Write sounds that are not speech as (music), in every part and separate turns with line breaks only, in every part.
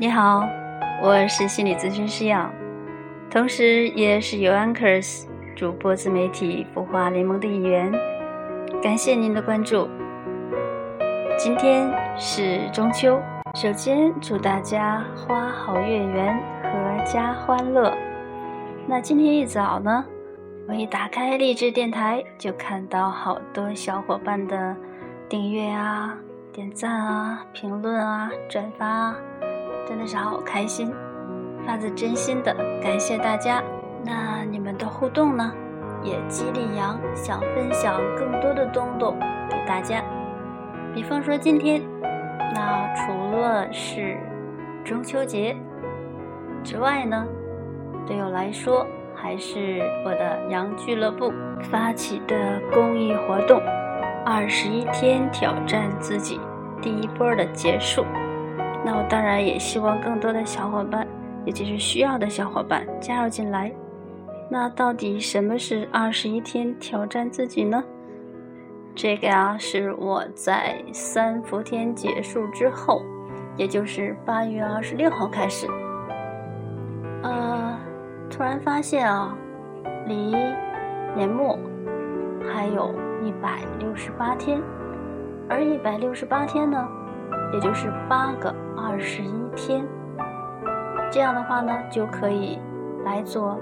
你好，我是心理咨询师杨，同时也是 u Anchors 主播自媒体孵化联盟的一员。感谢您的关注。今天是中秋，首先祝大家花好月圆，阖家欢乐。那今天一早呢，我一打开励志电台，就看到好多小伙伴的订阅啊、点赞啊、评论啊、转发啊。真的是好开心，发自真心的感谢大家。那你们的互动呢，也激励羊想分享更多的东东给大家。比方说今天，那除了是中秋节之外呢，对我来说还是我的羊俱乐部发起的公益活动——二十一天挑战自己第一波的结束。那我当然也希望更多的小伙伴，也就是需要的小伙伴加入进来。那到底什么是二十一天挑战自己呢？这个呀，是我在三伏天结束之后，也就是八月二十六号开始，呃，突然发现啊，离年末还有一百六十八天，而一百六十八天呢？也就是八个二十一天，这样的话呢，就可以来做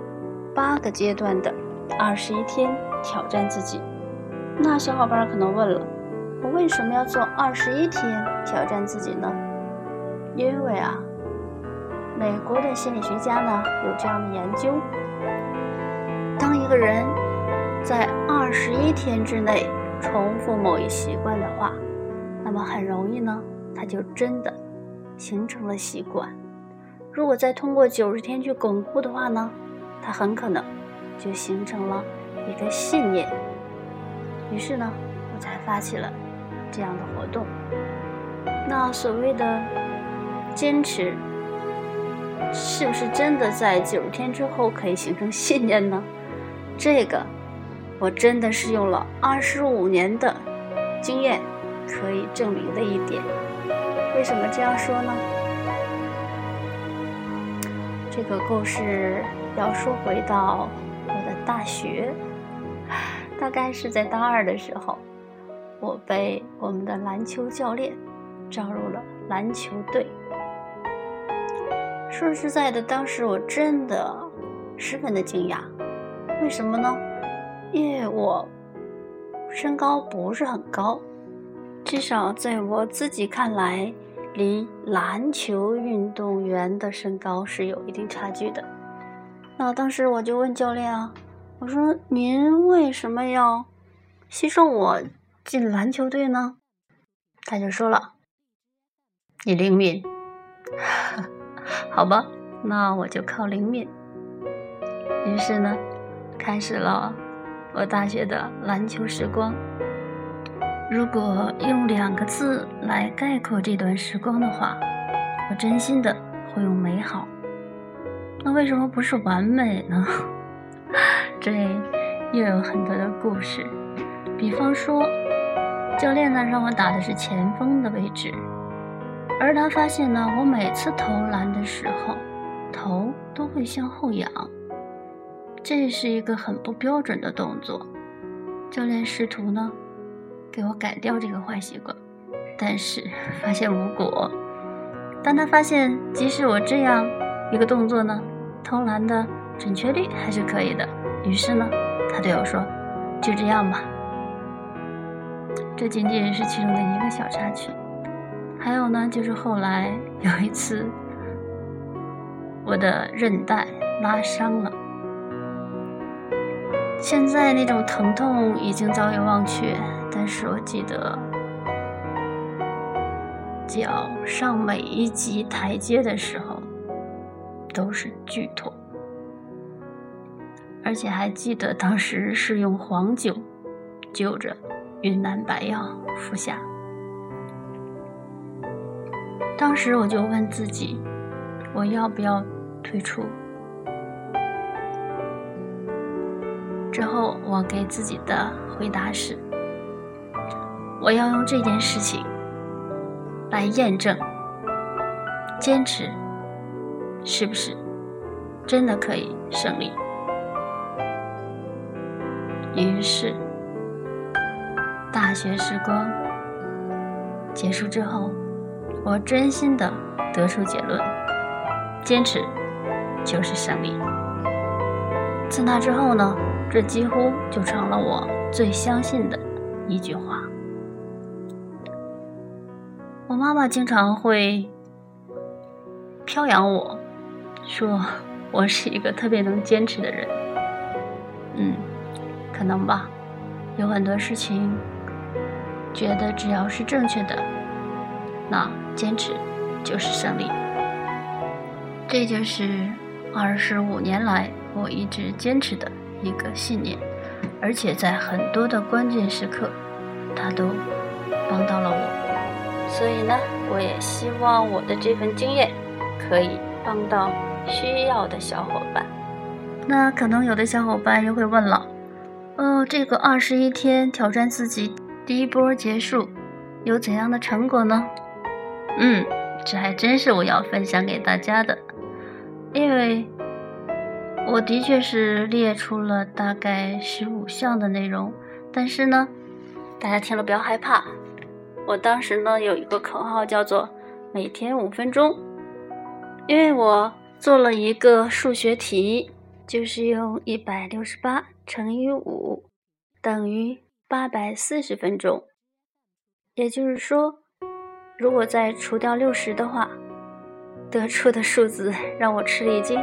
八个阶段的二十一天挑战自己。那小伙伴可能问了，我为什么要做二十一天挑战自己呢？因为啊，美国的心理学家呢有这样的研究：当一个人在二十一天之内重复某一习惯的话，那么很容易呢。他就真的形成了习惯。如果再通过九十天去巩固的话呢，他很可能就形成了一个信念。于是呢，我才发起了这样的活动。那所谓的坚持，是不是真的在九十天之后可以形成信念呢？这个，我真的是用了二十五年的经验可以证明的一点。为什么这样说呢？这个故事要说回到我的大学，(laughs) 大概是在大二的时候，我被我们的篮球教练招入了篮球队。说实在的，当时我真的十分的惊讶，为什么呢？因为我身高不是很高，至少在我自己看来。离篮球运动员的身高是有一定差距的。那当时我就问教练啊，我说：“您为什么要吸收我进篮球队呢？”他就说了：“你灵敏。(laughs) ”好吧，那我就靠灵敏。于是呢，开始了我大学的篮球时光。如果用两个字来概括这段时光的话，我真心的会用美好。那为什么不是完美呢？(laughs) 这又有很多的故事。比方说，教练呢让我打的是前锋的位置，而他发现呢，我每次投篮的时候，头都会向后仰，这是一个很不标准的动作。教练试图呢。给我改掉这个坏习惯，但是发现无果。当他发现，即使我这样一个动作呢，投篮的准确率还是可以的，于是呢，他对我说：“就这样吧。”这仅仅是其中的一个小插曲。还有呢，就是后来有一次，我的韧带拉伤了，现在那种疼痛已经早已忘却。但是我记得，脚上每一级台阶的时候都是剧痛，而且还记得当时是用黄酒就着云南白药服下。当时我就问自己，我要不要退出？之后我给自己的回答是。我要用这件事情来验证，坚持是不是真的可以胜利？于是，大学时光结束之后，我真心的得出结论：坚持就是胜利。自那之后呢，这几乎就成了我最相信的一句话。我妈妈经常会飘扬我，说我是一个特别能坚持的人。嗯，可能吧。有很多事情，觉得只要是正确的，那坚持就是胜利。这就是二十五年来。我一直坚持的一个信念，而且在很多的关键时刻，它都帮到了我。所以呢，我也希望我的这份经验可以帮到需要的小伙伴。那可能有的小伙伴又会问了：哦，这个二十一天挑战自己第一波结束，有怎样的成果呢？嗯，这还真是我要分享给大家的，因为。我的确是列出了大概十五项的内容，但是呢，大家听了不要害怕。我当时呢有一个口号叫做“每天五分钟”，因为我做了一个数学题，就是用一百六十八乘以五等于八百四十分钟。也就是说，如果再除掉六十的话，得出的数字 (laughs) 让我吃了一惊。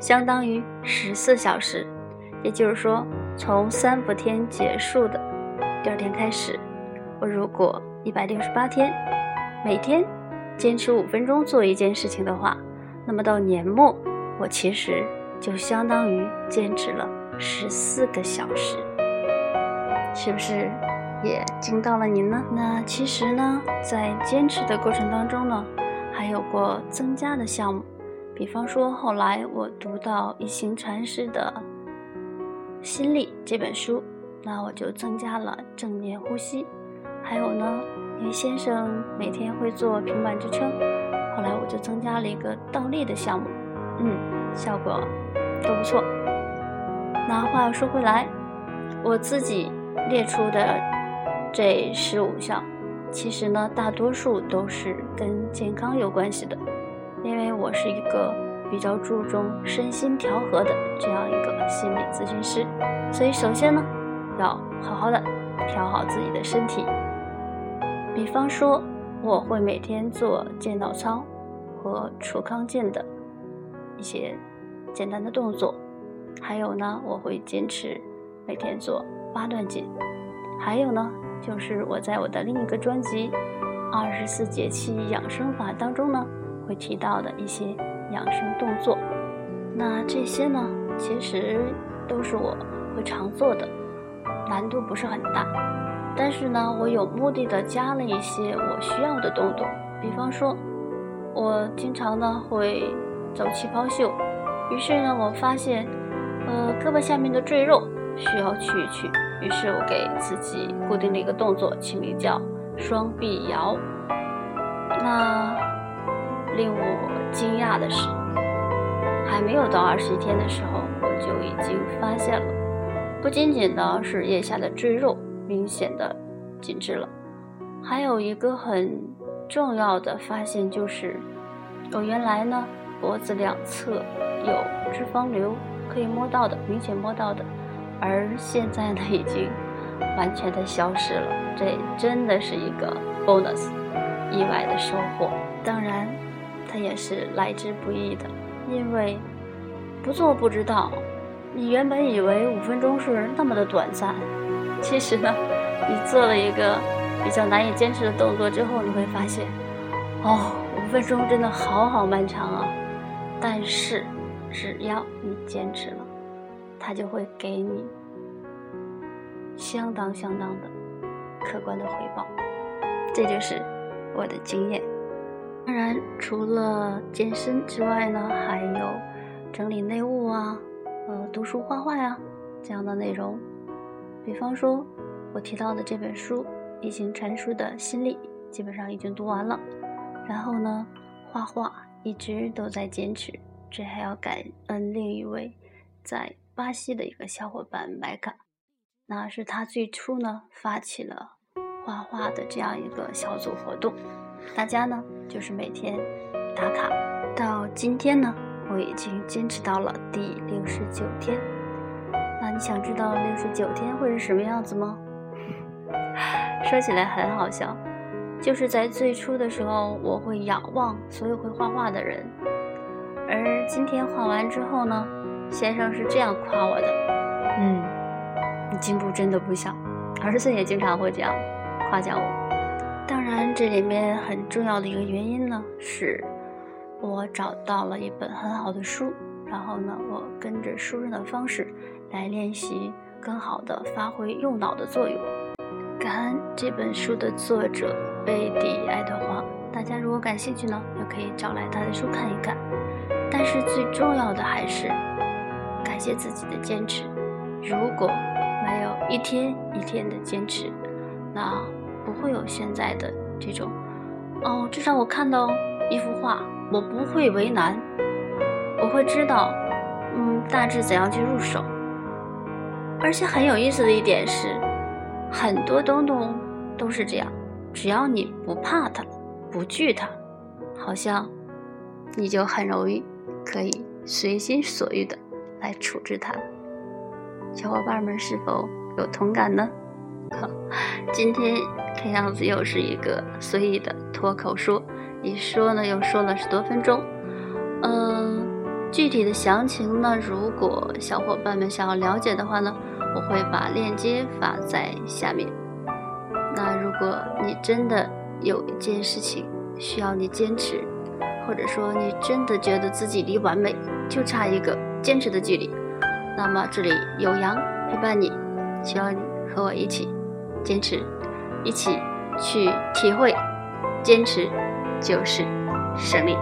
相当于十四小时，也就是说，从三伏天结束的第二天开始，我如果一百六十八天，每天坚持五分钟做一件事情的话，那么到年末，我其实就相当于坚持了十四个小时，是不是也惊到了您呢？那其实呢，在坚持的过程当中呢，还有过增加的项目。比方说，后来我读到一行禅师的《心力》这本书，那我就增加了正念呼吸。还有呢，因为先生每天会做平板支撑，后来我就增加了一个倒立的项目，嗯，效果都不错。那话又说回来，我自己列出的这十五项，其实呢，大多数都是跟健康有关系的。因为我是一个比较注重身心调和的这样一个心理咨询师，所以首先呢，要好好的调好自己的身体。比方说，我会每天做健脑操和除康健的一些简单的动作，还有呢，我会坚持每天做八段锦，还有呢，就是我在我的另一个专辑《二十四节气养生法》当中呢。会提到的一些养生动作，那这些呢，其实都是我会常做的，难度不是很大。但是呢，我有目的的加了一些我需要的动作，比方说，我经常呢会走气泡袖，于是呢，我发现，呃，胳膊下面的赘肉需要去一去，于是我给自己固定了一个动作，起名叫双臂摇。那。令我惊讶的是，还没有到二十一天的时候，我就已经发现了，不仅仅呢是腋下的赘肉明显的紧致了，还有一个很重要的发现就是，我原来呢脖子两侧有脂肪瘤可以摸到的，明显摸到的，而现在呢已经完全的消失了，这真的是一个 bonus，意外的收获，当然。它也是来之不易的，因为不做不知道。你原本以为五分钟是那么的短暂，其实呢，你做了一个比较难以坚持的动作之后，你会发现，哦，五分钟真的好好漫长啊。但是，只要你坚持了，它就会给你相当相当的客观的回报。这就是我的经验。当然，除了健身之外呢，还有整理内务啊，呃，读书画画呀这样的内容。比方说，我提到的这本书《一行禅书的心力》，基本上已经读完了。然后呢，画画一直都在坚持，这还要感恩另一位在巴西的一个小伙伴麦卡，那是他最初呢发起了画画的这样一个小组活动，大家呢就是每天打卡，到今天呢我已经坚持到了第六十九天。那你想知道六十九天会是什么样子吗？(sighs) 说起来很好笑，就是在最初的时候，我会仰望所有会画画的人。而今天画完之后呢，先生是这样夸我的：“嗯，你进步真的不小。”儿子也经常会这样夸奖我。当然，这里面很重要的一个原因呢，是我找到了一本很好的书，然后呢，我跟着书上的方式来练习，更好的发挥右脑的作用。感恩这本书的作者贝蒂·爱德华，大家如果感兴趣呢，也可以找来他的书看一看。但是最重要的还是感谢自己的坚持。如果没有一天一天的坚持，那不会有现在的这种哦。至少我看到一幅画，我不会为难，我会知道，嗯，大致怎样去入手。而且很有意思的一点是，很多东东都是这样，只要你不怕它，不惧它，好像你就很容易。可以随心所欲的来处置它，小伙伴们是否有同感呢？今天看样子又是一个随意的脱口说，一说呢又说了十多分钟。嗯，具体的详情呢，如果小伙伴们想要了解的话呢，我会把链接发在下面。那如果你真的有一件事情需要你坚持，或者说你真的觉得自己离完美就差一个坚持的距离，那么这里有羊陪伴你，希望你和我一起坚持，一起去体会，坚持就是胜利。